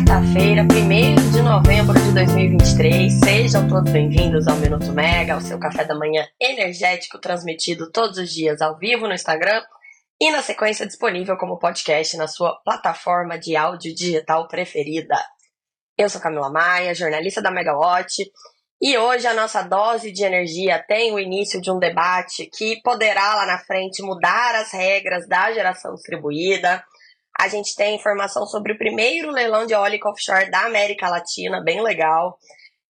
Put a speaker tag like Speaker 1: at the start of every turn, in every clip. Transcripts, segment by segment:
Speaker 1: quarta-feira, 1 de novembro de 2023. Sejam todos bem-vindos ao Minuto Mega, o seu café da manhã energético transmitido todos os dias ao vivo no Instagram e na sequência disponível como podcast na sua plataforma de áudio digital preferida. Eu sou Camila Maia, jornalista da Megawatt, e hoje a nossa dose de energia tem o início de um debate que poderá lá na frente mudar as regras da geração distribuída a gente tem informação sobre o primeiro leilão de eólica offshore da América Latina, bem legal.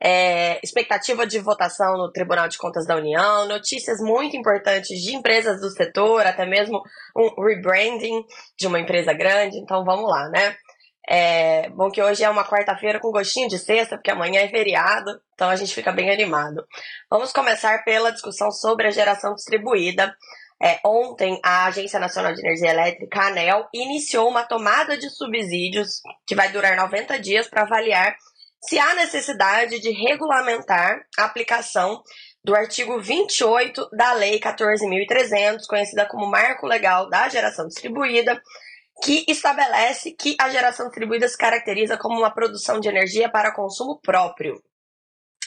Speaker 1: É, expectativa de votação no Tribunal de Contas da União, notícias muito importantes de empresas do setor, até mesmo um rebranding de uma empresa grande. Então vamos lá, né? É, bom que hoje é uma quarta-feira com gostinho de sexta, porque amanhã é feriado, então a gente fica bem animado. Vamos começar pela discussão sobre a geração distribuída. É, ontem, a Agência Nacional de Energia Elétrica, a ANEL, iniciou uma tomada de subsídios que vai durar 90 dias para avaliar se há necessidade de regulamentar a aplicação do artigo 28 da Lei 14.300, conhecida como Marco Legal da Geração Distribuída, que estabelece que a geração distribuída se caracteriza como uma produção de energia para consumo próprio.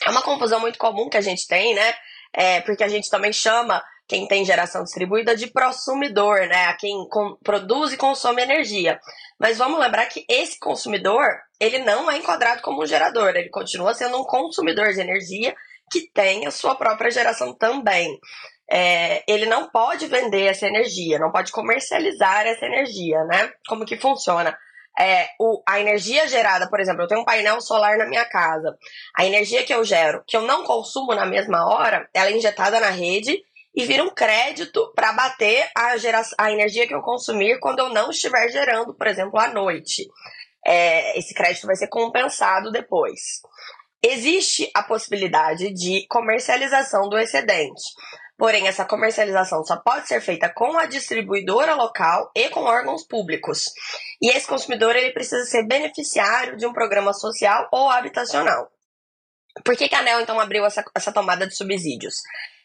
Speaker 1: É uma confusão muito comum que a gente tem, né? É, porque a gente também chama quem tem geração distribuída de prosumidor, né? A quem produz e consome energia. Mas vamos lembrar que esse consumidor, ele não é enquadrado como um gerador, ele continua sendo um consumidor de energia que tem a sua própria geração também. É, ele não pode vender essa energia, não pode comercializar essa energia, né? Como que funciona? É, o, a energia gerada, por exemplo, eu tenho um painel solar na minha casa. A energia que eu gero, que eu não consumo na mesma hora, ela é injetada na rede e vira um crédito para bater a, geração, a energia que eu consumir quando eu não estiver gerando, por exemplo, à noite. É, esse crédito vai ser compensado depois. Existe a possibilidade de comercialização do excedente. Porém, essa comercialização só pode ser feita com a distribuidora local e com órgãos públicos. E esse consumidor ele precisa ser beneficiário de um programa social ou habitacional. Por que, que a ANEL então abriu essa, essa tomada de subsídios?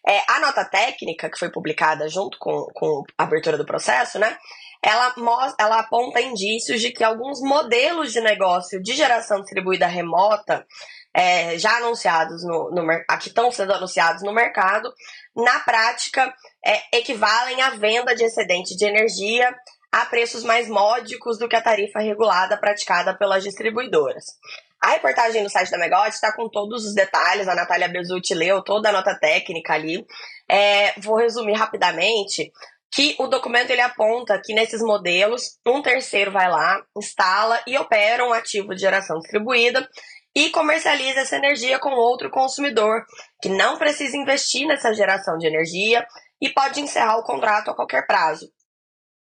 Speaker 1: É, a nota técnica, que foi publicada junto com, com a abertura do processo, né? Ela, ela aponta indícios de que alguns modelos de negócio de geração distribuída remota, é, já anunciados no, no que estão sendo anunciados no mercado, na prática é, equivalem à venda de excedente de energia a preços mais módicos do que a tarifa regulada praticada pelas distribuidoras. A reportagem no site da Megawatt está com todos os detalhes, a Natália Bezutti leu toda a nota técnica ali. É, vou resumir rapidamente que o documento ele aponta que nesses modelos, um terceiro vai lá, instala e opera um ativo de geração distribuída e comercializa essa energia com outro consumidor, que não precisa investir nessa geração de energia e pode encerrar o contrato a qualquer prazo.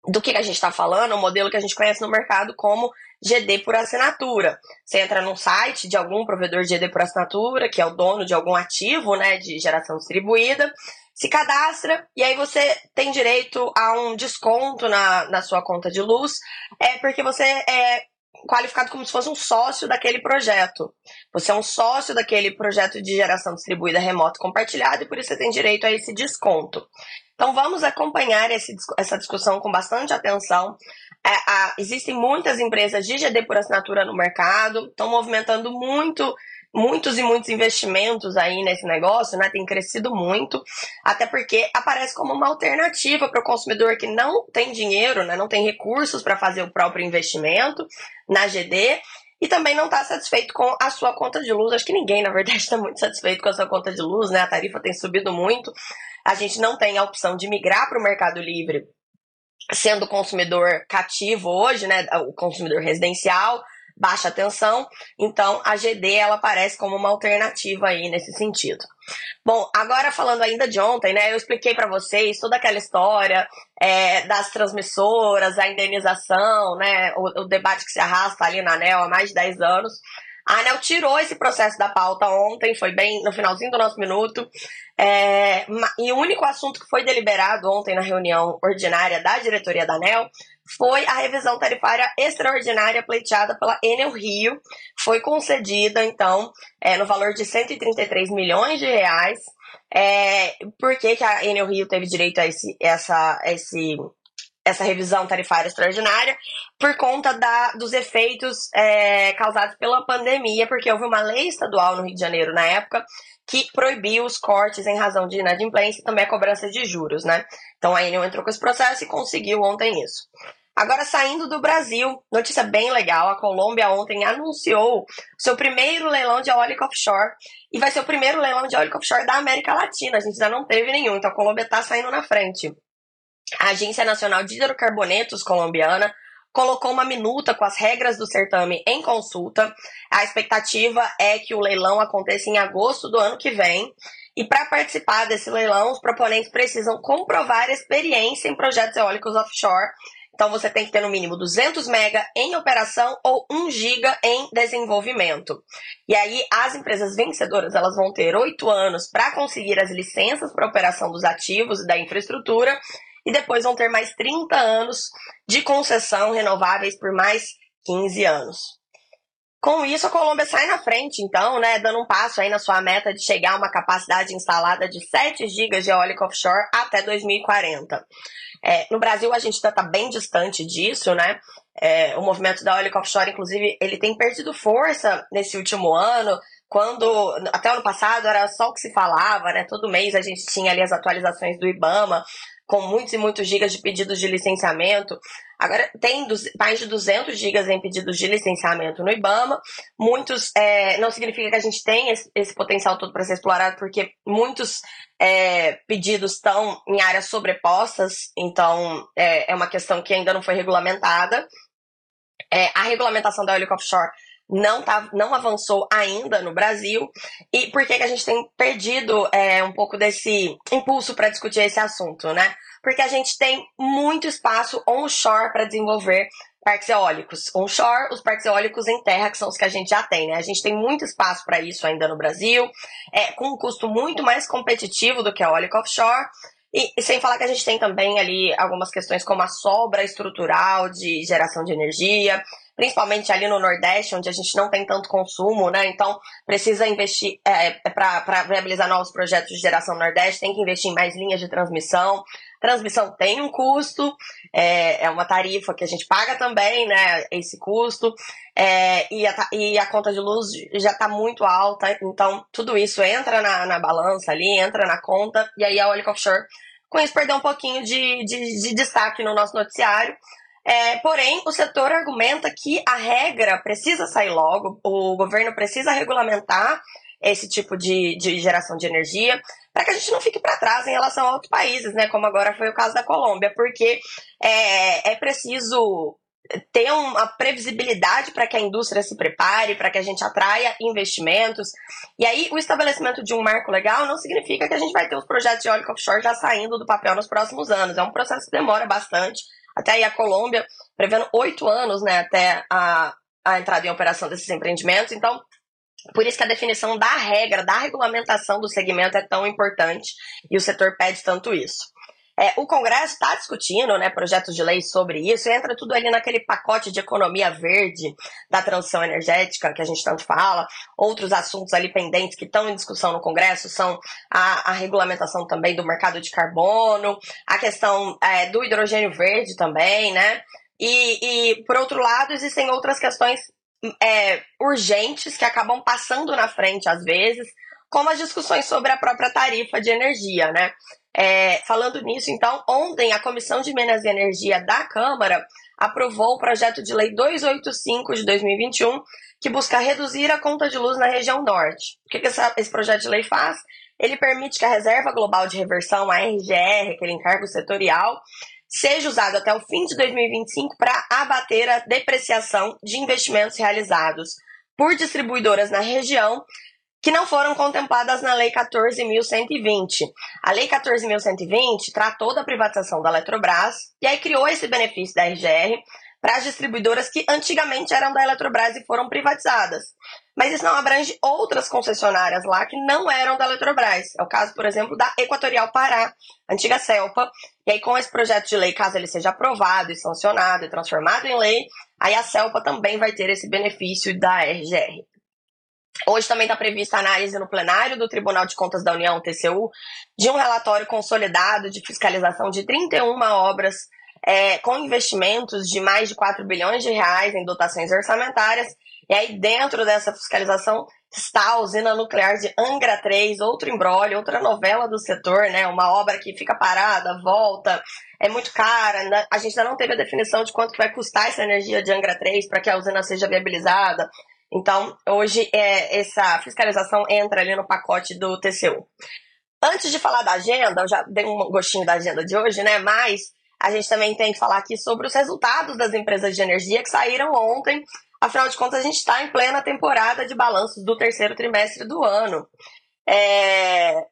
Speaker 1: Do que a gente está falando? O modelo que a gente conhece no mercado como GD por assinatura. Você entra num site de algum provedor de GD por assinatura, que é o dono de algum ativo né, de geração distribuída, se cadastra e aí você tem direito a um desconto na, na sua conta de luz, é porque você é qualificado como se fosse um sócio daquele projeto. Você é um sócio daquele projeto de geração distribuída remota compartilhada e por isso você tem direito a esse desconto. Então vamos acompanhar esse, essa discussão com bastante atenção. É, a, existem muitas empresas de GD por assinatura no mercado, estão movimentando muito muitos e muitos investimentos aí nesse negócio, né? Tem crescido muito, até porque aparece como uma alternativa para o consumidor que não tem dinheiro, né? Não tem recursos para fazer o próprio investimento na GD e também não está satisfeito com a sua conta de luz. Acho que ninguém, na verdade, está muito satisfeito com a sua conta de luz, né? A tarifa tem subido muito. A gente não tem a opção de migrar para o Mercado Livre sendo consumidor cativo hoje, né? O consumidor residencial baixa tensão, então a GD ela aparece como uma alternativa aí nesse sentido. Bom, agora falando ainda de ontem, né, eu expliquei para vocês toda aquela história é, das transmissoras, a indenização, né, o, o, debate que se arrasta ali na ANEL há mais de 10 anos. A ANEL tirou esse processo da pauta ontem, foi bem no finalzinho do nosso minuto, é, e o único assunto que foi deliberado ontem na reunião ordinária da diretoria da ANEL foi a revisão tarifária extraordinária pleiteada pela Enel Rio. Foi concedida, então, é, no valor de 133 milhões de reais. É, por que, que a Enel Rio teve direito a esse, essa, esse, essa revisão tarifária extraordinária por conta da, dos efeitos é, causados pela pandemia, porque houve uma lei estadual no Rio de Janeiro na época que proibiu os cortes em razão de inadimplência e também a cobrança de juros, né? Então a Enel entrou com esse processo e conseguiu ontem isso. Agora, saindo do Brasil, notícia bem legal: a Colômbia ontem anunciou seu primeiro leilão de eólica offshore e vai ser o primeiro leilão de eólica offshore da América Latina. A gente ainda não teve nenhum, então a Colômbia está saindo na frente. A Agência Nacional de Hidrocarbonetos colombiana colocou uma minuta com as regras do certame em consulta. A expectativa é que o leilão aconteça em agosto do ano que vem. E para participar desse leilão, os proponentes precisam comprovar experiência em projetos eólicos offshore então você tem que ter no mínimo 200 mega em operação ou 1 giga em desenvolvimento. E aí as empresas vencedoras elas vão ter oito anos para conseguir as licenças para operação dos ativos e da infraestrutura e depois vão ter mais 30 anos de concessão renováveis por mais 15 anos. Com isso, a Colômbia sai na frente, então, né, dando um passo aí na sua meta de chegar a uma capacidade instalada de 7 GB de eólica offshore até 2040. É, no Brasil, a gente está tá bem distante disso, né? É, o movimento da eólica offshore, inclusive, ele tem perdido força nesse último ano, quando até ano passado era só o que se falava, né? Todo mês a gente tinha ali as atualizações do IBAMA, com muitos e muitos gigas de pedidos de licenciamento. Agora tem mais de 200 gigas em pedidos de licenciamento no IBAMA. Muitos, é, não significa que a gente tem esse, esse potencial todo para ser explorado, porque muitos é, pedidos estão em áreas sobrepostas, então é, é, uma questão que ainda não foi regulamentada. É, a regulamentação da Oil Offshore não, tá, não avançou ainda no Brasil. E por que, que a gente tem perdido é, um pouco desse impulso para discutir esse assunto, né? Porque a gente tem muito espaço onshore para desenvolver parques eólicos. Onshore, os parques eólicos em terra, que são os que a gente já tem, né? A gente tem muito espaço para isso ainda no Brasil, é, com um custo muito mais competitivo do que a eólica offshore. E, e, sem falar que a gente tem também ali algumas questões como a sobra estrutural de geração de energia, principalmente ali no Nordeste, onde a gente não tem tanto consumo, né? Então, precisa investir é, é para viabilizar novos projetos de geração no Nordeste, tem que investir em mais linhas de transmissão. Transmissão tem um custo, é, é uma tarifa que a gente paga também, né? Esse custo. É, e, a, e a conta de luz já está muito alta, então tudo isso entra na, na balança ali, entra na conta, e aí a Olic Offshore com isso perdeu um pouquinho de, de, de destaque no nosso noticiário. É, porém, o setor argumenta que a regra precisa sair logo, o governo precisa regulamentar esse tipo de, de geração de energia, para que a gente não fique para trás em relação a outros países, né? Como agora foi o caso da Colômbia, porque é, é preciso ter uma previsibilidade para que a indústria se prepare, para que a gente atraia investimentos. E aí, o estabelecimento de um marco legal não significa que a gente vai ter os projetos de eólica offshore já saindo do papel nos próximos anos. É um processo que demora bastante até aí a Colômbia, prevendo oito anos né, até a, a entrada em operação desses empreendimentos. Então, por isso que a definição da regra, da regulamentação do segmento é tão importante e o setor pede tanto isso. É, o Congresso está discutindo né, projetos de lei sobre isso, entra tudo ali naquele pacote de economia verde da transição energética que a gente tanto fala. Outros assuntos ali pendentes que estão em discussão no Congresso são a, a regulamentação também do mercado de carbono, a questão é, do hidrogênio verde também, né? E, e, por outro lado, existem outras questões é, urgentes que acabam passando na frente às vezes, como as discussões sobre a própria tarifa de energia, né? É, falando nisso, então, ontem a Comissão de Minas e Energia da Câmara aprovou o projeto de lei 285 de 2021, que busca reduzir a conta de luz na região norte. O que, que essa, esse projeto de lei faz? Ele permite que a Reserva Global de Reversão, a RGR, aquele encargo setorial, seja usado até o fim de 2025 para abater a depreciação de investimentos realizados por distribuidoras na região que não foram contempladas na Lei 14.120. A Lei 14.120 tratou da privatização da Eletrobras e aí criou esse benefício da RGR para as distribuidoras que antigamente eram da Eletrobras e foram privatizadas. Mas isso não abrange outras concessionárias lá que não eram da Eletrobras. É o caso, por exemplo, da Equatorial Pará, antiga CELPA. E aí, com esse projeto de lei, caso ele seja aprovado e sancionado e transformado em lei, aí a CELPA também vai ter esse benefício da RGR. Hoje também está prevista análise no plenário do Tribunal de Contas da União, TCU, de um relatório consolidado de fiscalização de 31 obras é, com investimentos de mais de 4 bilhões de reais em dotações orçamentárias. E aí, dentro dessa fiscalização, está a usina nuclear de Angra 3, outro embrólio, outra novela do setor, né? Uma obra que fica parada, volta, é muito cara. A gente ainda não teve a definição de quanto vai custar essa energia de Angra 3 para que a usina seja viabilizada. Então, hoje, é, essa fiscalização entra ali no pacote do TCU. Antes de falar da agenda, eu já dei um gostinho da agenda de hoje, né? Mas a gente também tem que falar aqui sobre os resultados das empresas de energia que saíram ontem. Afinal de contas, a gente está em plena temporada de balanços do terceiro trimestre do ano. É...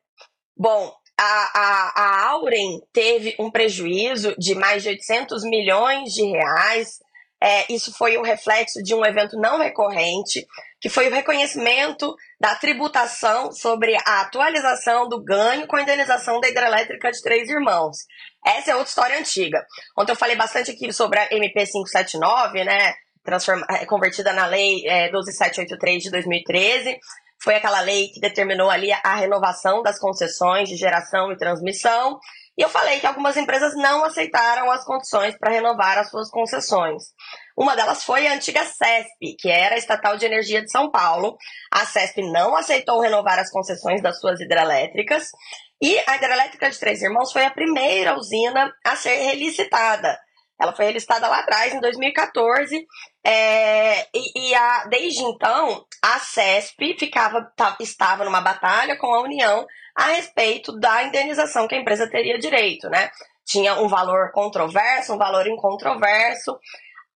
Speaker 1: Bom, a, a, a Auren teve um prejuízo de mais de 800 milhões de reais. É, isso foi um reflexo de um evento não recorrente, que foi o reconhecimento da tributação sobre a atualização do ganho com a indenização da hidrelétrica de Três Irmãos. Essa é outra história antiga. Ontem eu falei bastante aqui sobre a MP 579, né? É, convertida na lei é, 12783 de 2013. Foi aquela lei que determinou ali a renovação das concessões de geração e transmissão. E eu falei que algumas empresas não aceitaram as condições para renovar as suas concessões. Uma delas foi a antiga CESP, que era a Estatal de Energia de São Paulo. A CESP não aceitou renovar as concessões das suas hidrelétricas e a hidrelétrica de Três Irmãos foi a primeira usina a ser relicitada. Ela foi relicitada lá atrás, em 2014, é, e, e a, desde então a CESP ficava, tá, estava numa batalha com a União a respeito da indenização que a empresa teria direito, né? Tinha um valor controverso, um valor incontroverso.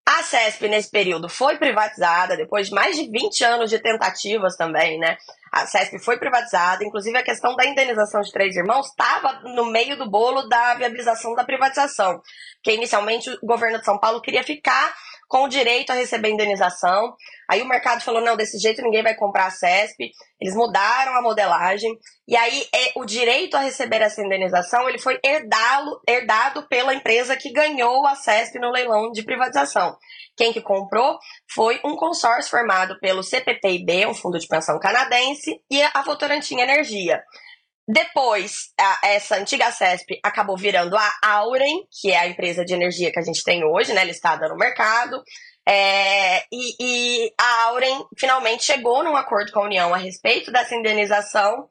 Speaker 1: A CESP, nesse período, foi privatizada, depois de mais de 20 anos de tentativas também, né? A CESP foi privatizada, inclusive a questão da indenização de três irmãos estava no meio do bolo da viabilização da privatização, que inicialmente o governo de São Paulo queria ficar com o direito a receber indenização. Aí o mercado falou: não, desse jeito ninguém vai comprar a CESP. Eles mudaram a modelagem. E aí é, o direito a receber essa indenização ele foi herdado, herdado pela empresa que ganhou a CESP no leilão de privatização. Quem que comprou foi um consórcio formado pelo CPPIB, um fundo de pensão canadense, e a Votorantim Energia. Depois, a, essa antiga CESP acabou virando a Auren, que é a empresa de energia que a gente tem hoje, né, listada no mercado. É, e, e, a Auren finalmente chegou num acordo com a União a respeito dessa indenização.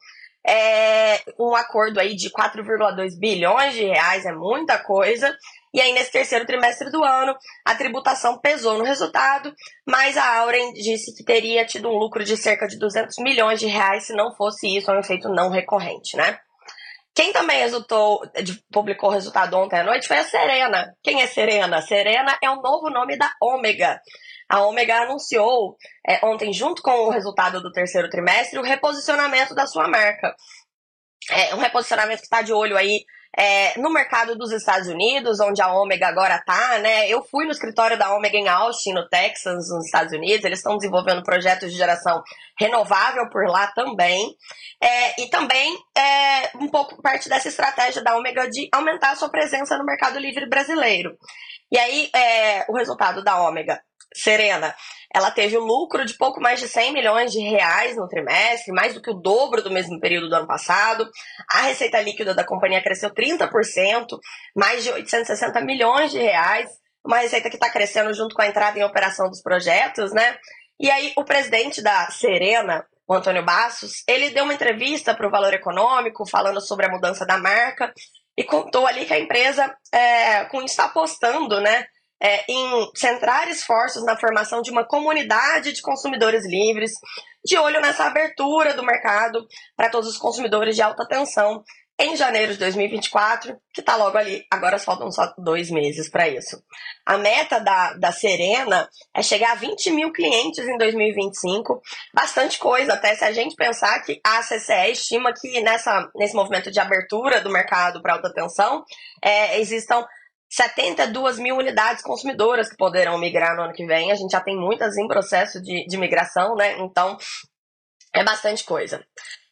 Speaker 1: É, um acordo aí de 4,2 bilhões de reais, é muita coisa. E aí, nesse terceiro trimestre do ano, a tributação pesou no resultado, mas a Auren disse que teria tido um lucro de cerca de 200 milhões de reais se não fosse isso, um efeito não recorrente, né? Quem também resultou, publicou o resultado ontem à noite foi a Serena. Quem é Serena? Serena é o novo nome da Ômega. A Ômega anunciou é, ontem, junto com o resultado do terceiro trimestre, o reposicionamento da sua marca. É um reposicionamento que está de olho aí é, no mercado dos Estados Unidos, onde a Ômega agora está, né? Eu fui no escritório da Ômega em Austin, no Texas, nos Estados Unidos. Eles estão desenvolvendo projetos de geração renovável por lá também. É, e também é um pouco parte dessa estratégia da Ômega de aumentar a sua presença no mercado livre brasileiro. E aí, é, o resultado da Ômega Serena, ela teve um lucro de pouco mais de 100 milhões de reais no trimestre, mais do que o dobro do mesmo período do ano passado. A receita líquida da companhia cresceu 30%, mais de 860 milhões de reais. Uma receita que está crescendo junto com a entrada em operação dos projetos, né? E aí, o presidente da Serena, o Antônio Bassos, ele deu uma entrevista para o Valor Econômico, falando sobre a mudança da marca, e contou ali que a empresa é, com está apostando, né? é, em centrar esforços na formação de uma comunidade de consumidores livres, de olho nessa abertura do mercado para todos os consumidores de alta tensão em janeiro de 2024, que está logo ali. Agora faltam só dois meses para isso. A meta da, da Serena é chegar a 20 mil clientes em 2025. Bastante coisa, até se a gente pensar que a CCE estima que nessa, nesse movimento de abertura do mercado para alta tensão é, existam 72 mil unidades consumidoras que poderão migrar no ano que vem. A gente já tem muitas em processo de, de migração, né? Então, é bastante coisa.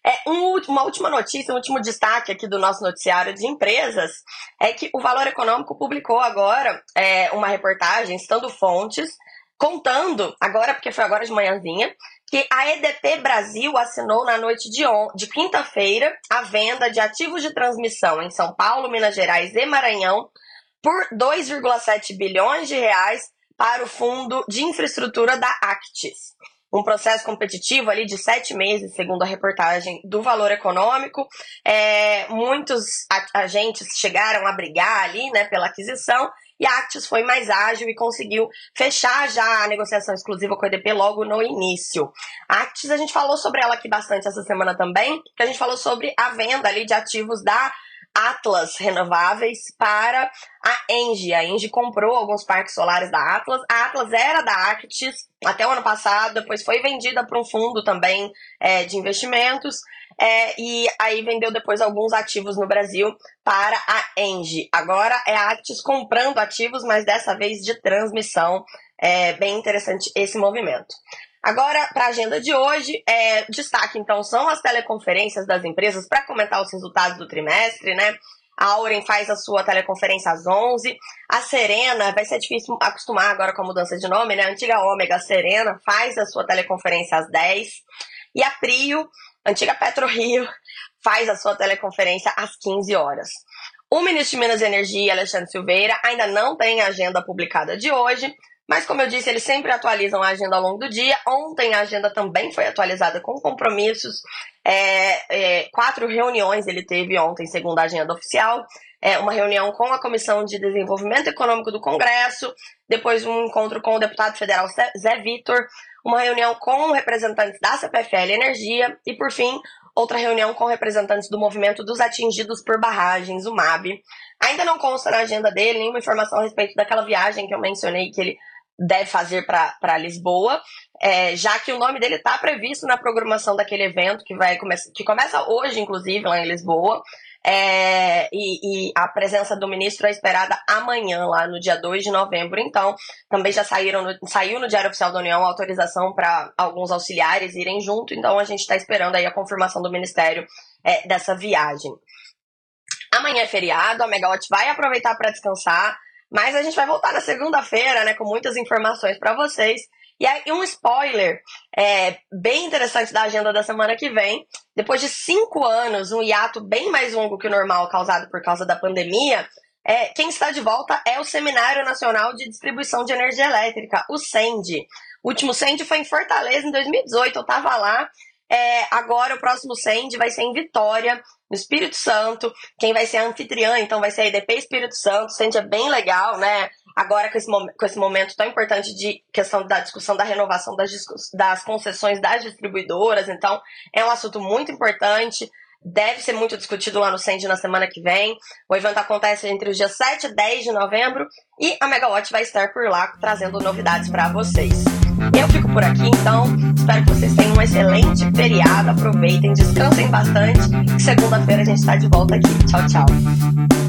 Speaker 1: É, um, uma última notícia, um último destaque aqui do nosso noticiário de empresas é que o Valor Econômico publicou agora é, uma reportagem, estando fontes, contando, agora, porque foi agora de manhãzinha, que a EDP Brasil assinou na noite de, de quinta-feira a venda de ativos de transmissão em São Paulo, Minas Gerais e Maranhão por 2,7 bilhões de reais para o Fundo de Infraestrutura da Actis. Um processo competitivo ali de sete meses, segundo a reportagem do Valor Econômico. É, muitos agentes chegaram a brigar ali né, pela aquisição e a Actis foi mais ágil e conseguiu fechar já a negociação exclusiva com o EDP logo no início. A Actis, a gente falou sobre ela aqui bastante essa semana também, que a gente falou sobre a venda ali de ativos da Atlas Renováveis para a Engie. A Engie comprou alguns parques solares da Atlas. A Atlas era da Actis até o ano passado, depois foi vendida para um fundo também é, de investimentos. É, e aí vendeu depois alguns ativos no Brasil para a Engie. Agora é a Actis comprando ativos, mas dessa vez de transmissão. É bem interessante esse movimento. Agora, para a agenda de hoje, é, destaque então são as teleconferências das empresas para comentar os resultados do trimestre, né? A Auren faz a sua teleconferência às 11. A Serena, vai ser difícil acostumar agora com a mudança de nome, né? A antiga Ômega Serena faz a sua teleconferência às 10. E a Prio, antiga PetroRio, faz a sua teleconferência às 15 horas. O ministro de Minas e Energia, Alexandre Silveira, ainda não tem a agenda publicada de hoje, mas, como eu disse, eles sempre atualizam a agenda ao longo do dia. Ontem a agenda também foi atualizada com compromissos. É, é, quatro reuniões ele teve ontem, segundo a agenda oficial. É, uma reunião com a Comissão de Desenvolvimento Econômico do Congresso, depois um encontro com o deputado federal Zé Vitor, uma reunião com representantes da CPFL Energia e, por fim, outra reunião com representantes do movimento dos atingidos por barragens, o MAB. Ainda não consta na agenda dele nenhuma informação a respeito daquela viagem que eu mencionei que ele deve fazer para Lisboa, é, já que o nome dele está previsto na programação daquele evento que vai que começa hoje, inclusive, lá em Lisboa. É, e, e, a presença do ministro é esperada amanhã, lá no dia 2 de novembro. Então, também já saíram no, saiu no Diário Oficial da União a autorização para alguns auxiliares irem junto. Então, a gente está esperando aí a confirmação do Ministério é, dessa viagem. Amanhã é feriado, a Megawatt vai aproveitar para descansar. Mas a gente vai voltar na segunda-feira, né, com muitas informações para vocês. E aí, um spoiler é, bem interessante da agenda da semana que vem. Depois de cinco anos, um hiato bem mais longo que o normal causado por causa da pandemia, é, quem está de volta é o Seminário Nacional de Distribuição de Energia Elétrica, o SEND. O último SEND foi em Fortaleza, em 2018. Eu estava lá é, agora o próximo SEND vai ser em Vitória, no Espírito Santo. Quem vai ser anfitriã, então, vai ser a EDP Espírito Santo. SEND é bem legal, né? Agora com esse, com esse momento tão importante de questão da discussão da renovação das, das concessões das distribuidoras. Então, é um assunto muito importante deve ser muito discutido lá no Send na semana que vem. O evento acontece entre os dias 7 e 10 de novembro e a Megawatt vai estar por lá trazendo novidades para vocês. Eu fico por aqui, então espero que vocês tenham um excelente feriado, aproveitem, descansem bastante. Segunda-feira a gente está de volta aqui. Tchau, tchau.